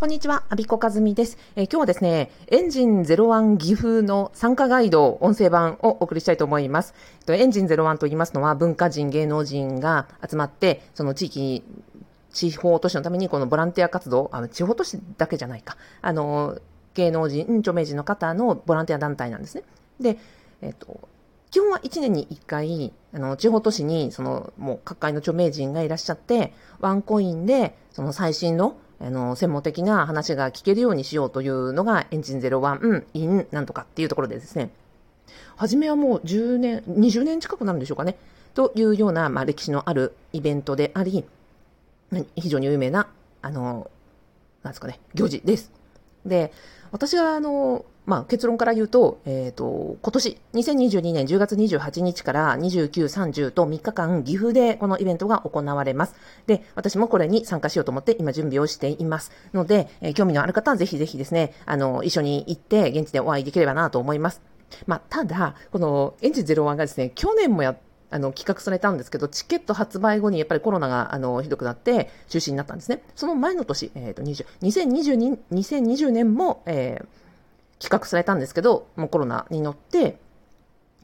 こんにちは、アビコカズミです。えー、今日はですね、エンジン01岐阜の参加ガイド音声版をお送りしたいと思います。えっと、エンジン01と言いますのは文化人、芸能人が集まって、その地域地方都市のためにこのボランティア活動、あの地方都市だけじゃないか、あの、芸能人、著名人の方のボランティア団体なんですね。で、えっと、基本は1年に1回、あの、地方都市に、その、もう各界の著名人がいらっしゃって、ワンコインで、その最新のあの、専門的な話が聞けるようにしようというのがエンジン01 in なんとかっていうところでですね、初めはもう10年、20年近くなるんでしょうかね、というような、まあ、歴史のあるイベントであり、非常に有名な、あの、なんですかね、行事です。で、私があの、まあ、結論から言うと、えっ、ー、と、今年、2022年10月28日から29、30と3日間、岐阜でこのイベントが行われます。で、私もこれに参加しようと思って今準備をしています。ので、えー、興味のある方はぜひぜひですね、あの、一緒に行って現地でお会いできればなと思います。まあ、ただ、このエンジン01がですね、去年もやあの、企画されたんですけど、チケット発売後にやっぱりコロナが、あの、ひどくなって中止になったんですね。その前の年、えっ、ー、と、20、2020年も、えー、企画されたんですけど、もうコロナに乗って、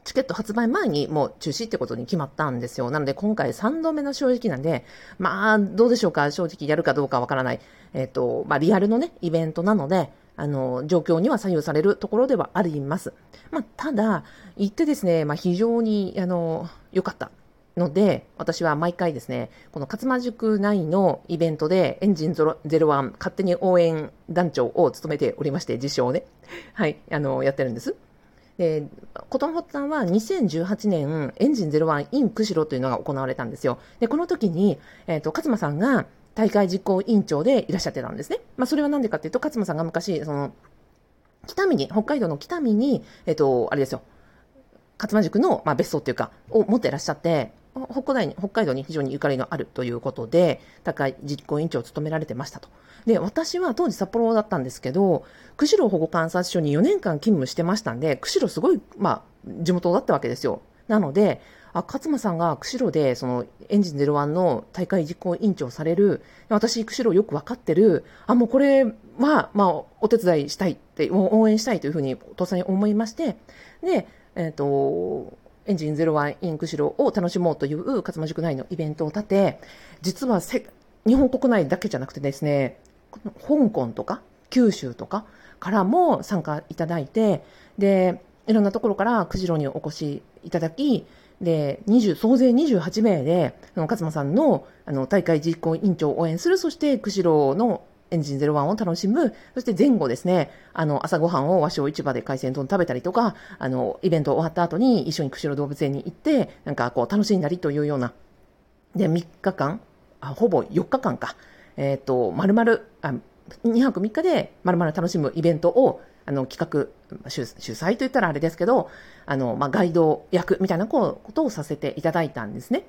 チケット発売前にもう中止ってことに決まったんですよ。なので今回3度目の正直なんで、まあ、どうでしょうか、正直やるかどうかわからない。えっ、ー、と、まあ、リアルのね、イベントなので、あの、状況には左右されるところではあります。まあ、ただ、行ってですね、まあ、非常に、あの、良かったので、私は毎回ですね、この勝間塾内のイベントでエンジン01勝手に応援団長を務めておりまして、自称ね。はい、あの、やってるんです。で、ことの発端は2018年、エンジン01 in 釧路というのが行われたんですよ。で、この時に、えっ、ー、と、勝間さんが、大会実行委員長でいらっしゃってたんですね。まあ、それはなんでかっていうと、勝間さんが昔、その、北見に、北海道の北見に、えっと、あれですよ、勝間塾の、まあ、別荘っていうか、を持っていらっしゃって、北海北海道に非常にゆかりのあるということで、高い実行委員長を務められてましたと。で、私は当時札幌だったんですけど、釧路保護観察所に4年間勤務してましたんで、釧路すごい、まあ、地元だったわけですよ。なので、あ勝間さんが釧路でそのエンジン01の大会実行委員長される、私、釧路よく分かってる、あ、もうこれは、まあ、お手伝いしたいって、応援したいというふうに、父さんに思いまして、で、えっ、ー、と、エンジン01イン釧路を楽しもうという勝間塾内のイベントを立て、実はせ日本国内だけじゃなくてですね、香港とか九州とかからも参加いただいて、で、いろんなところから釧路にお越しいただき、で、20、総勢28名で、あの、勝間さんの、あの、大会実行委員長を応援する、そして、釧路のエンジン01を楽しむ、そして前後ですね、あの、朝ごはんを和尚市場で海鮮丼食べたりとか、あの、イベント終わった後に一緒に釧路動物園に行って、なんかこう、楽しんだりというような、で、3日間、あほぼ4日間か、えっ、ー、と、丸々、あ、2泊3日で丸々楽しむイベントを、あの、企画、主催と言ったらあれですけど、あの、まあ、ガイド役みたいなことをさせていただいたんですね。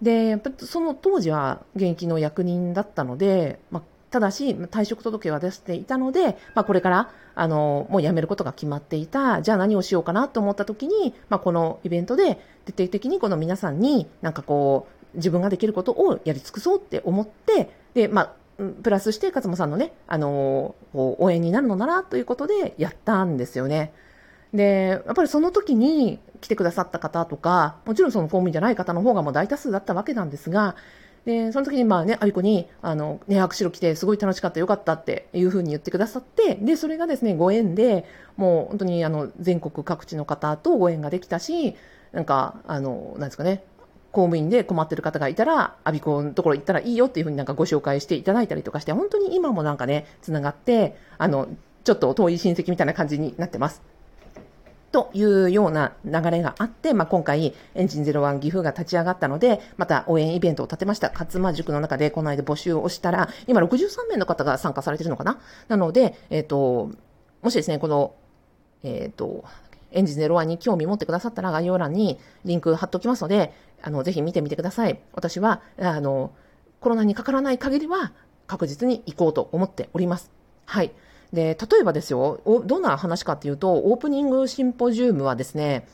で、やっぱその当時は現役の役人だったので、まあ、ただし、退職届は出していたので、まあ、これから、あの、もう辞めることが決まっていた、じゃあ何をしようかなと思った時に、まあ、このイベントで、徹底的にこの皆さんに、なんかこう、自分ができることをやり尽くそうって思って、で、まあ、プラスして勝間さんのね、あのー、応援になるのならということでやったんですよね。で、やっぱりその時に来てくださった方とか、もちろんその公務員じゃない方の方がもう大多数だったわけなんですが、で、その時にまあね、アビコに、あの、ね、握手来てすごい楽しかった、よかったっていうふうに言ってくださって、で、それがですね、ご縁で、もう本当にあの、全国各地の方とご縁ができたし、なんか、あの、なんですかね、公務員で困ってる方がいたら、アビコのところ行ったらいいよっていうふうになんかご紹介していただいたりとかして、本当に今もなんかね、つながって、あの、ちょっと遠い親戚みたいな感じになってます。というような流れがあって、まあ、今回、エンジン01岐阜が立ち上がったので、また応援イベントを立てました。勝間塾の中でこの間募集をしたら、今63名の方が参加されてるのかな？なので、えっ、ー、と、もしですね、この、えっ、ー、と、エンジン01に興味持ってくださったら概要欄にリンク貼っておきますので、あの、ぜひ見てみてください。私は、あの、コロナにかからない限りは確実に行こうと思っております。はい。で、例えばですよ、どんな話かっていうと、オープニングシンポジウムはですね、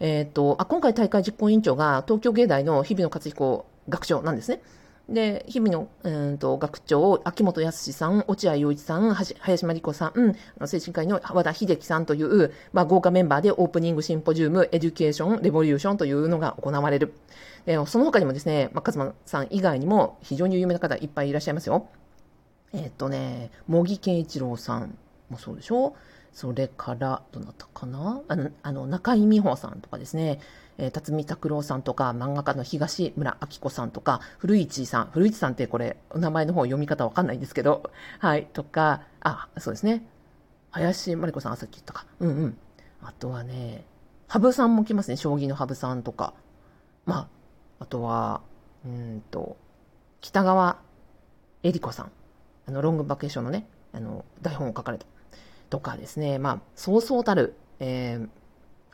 えっ、ー、と、あ、今回大会実行委員長が東京芸大の日比野勝彦学長なんですね。で、日々の、うんと、学長、秋元康さん、落合陽一さん、林真理子さん、精神科医の和田秀樹さんという、まあ、豪華メンバーでオープニングシンポジウム、エデュケーション、レボリューションというのが行われる。でその他にもですね、まあ、勝間さん以外にも非常に有名な方いっぱいいらっしゃいますよ。えっ、とね、茂木健一郎さんもそうでしょ？それから、どなたかな？あの、あの中井美穂さんとかですね、えー、辰巳琢郎さんとか、漫画家の東村アキコさんとか、古市さん、古市さんってこれ、お名前の方読み方わかんないんですけど、はい、とか、あ、そうですね。林真理子さん、さっき言ったか。うんうん。あとはね、羽生さんも来ますね。将棋の羽生さんとか。まあ、あとは、うんと、北川恵理子さん。あの、ロングバケーションのね、あの、台本を書かれた。とかですね、まあ、そうそうたる、えー、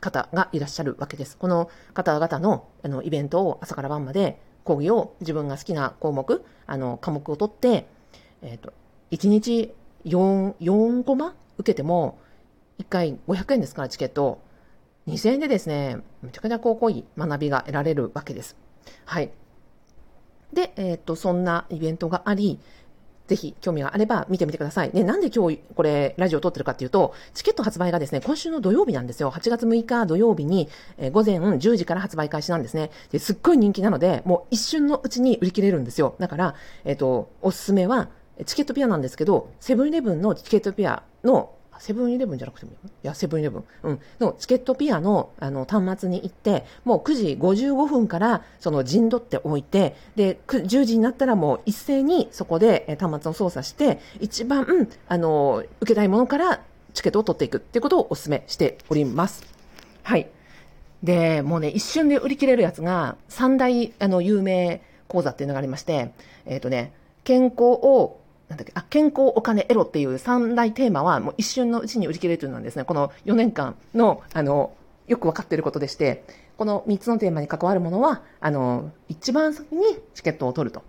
方がいらっしゃるわけです。この方々のあのイベントを朝から晩まで講義を自分が好きな項目、あの科目を取って、えっ、ー、と、1日4、4コマ受けても、1回500円ですから、チケット。2000円でですね、めちゃくちゃ高校い学びが得られるわけです。はい。で、えっ、ー、と、そんなイベントがあり、ぜひ興味があれば見てみてください。ね、なんで今日これラジオを撮ってるかっていうと、チケット発売がですね、今週の土曜日なんですよ。8月6日土曜日に、えー、午前10時から発売開始なんですね。ですっごい人気なので、もう一瞬のうちに売り切れるんですよ。だから、えっ、ー、と、おすすめは、チケットピアなんですけど、セブンイレブンのチケットピアのセブンイレブンじゃなくてもいいいや、セブンイレブン。うん。のチケットピアのあの端末に行って、もう9時55分からその陣取っておいて、で、10時になったらもう一斉にそこで端末を操作して、一番、うん、あの、受けたいものからチケットを取っていくっていうことをお勧めしております。はい。で、もうね、一瞬で売り切れるやつが、三大、あの、有名講座っていうのがありまして、えっ、ー、とね、健康をなんだっけ、あ、健康、お金、エロっていう三大テーマはもう一瞬のうちに売り切れるというのはですね、この4年間の、あの、よくわかっていることでして、この3つのテーマに関わるものは、あの、一番先にチケットを取ると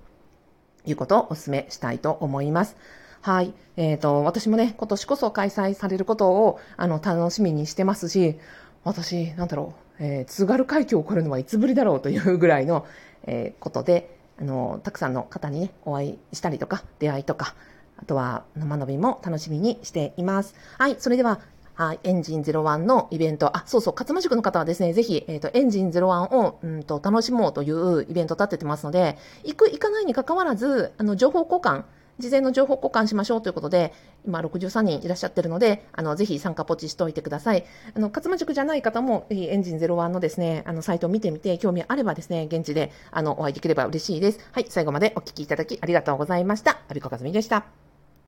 いうことをお勧めしたいと思います。はい。えっ、ー、と、私もね、今年こそ開催されることを、あの、楽しみにしてますし、私、なんだろう、えー、津軽海峡を越えるのはいつぶりだろうというぐらいの、えー、ことで、あの、たくさんの方にね、お会いしたりとか、出会いとか、あとは生伸びも楽しみにしています。はい、それでは、はい、エンジン01のイベント、あ、そうそう、勝間塾の方はですね、ぜひ、えっ、ー、と、エンジン01を、うんと、楽しもうというイベント立ててますので、行く、行かないに関わらず、あの、情報交換、事前の情報交換しましょうということで、今63人いらっしゃってるので、あの、ぜひ参加ポチしておいてください。あの、勝間塾じゃない方も、エンジン01のですね、あの、サイトを見てみて、興味あればですね、現地で、あの、お会いできれば嬉しいです。はい、最後までお聞きいただきありがとうございました。アビコカズミでした。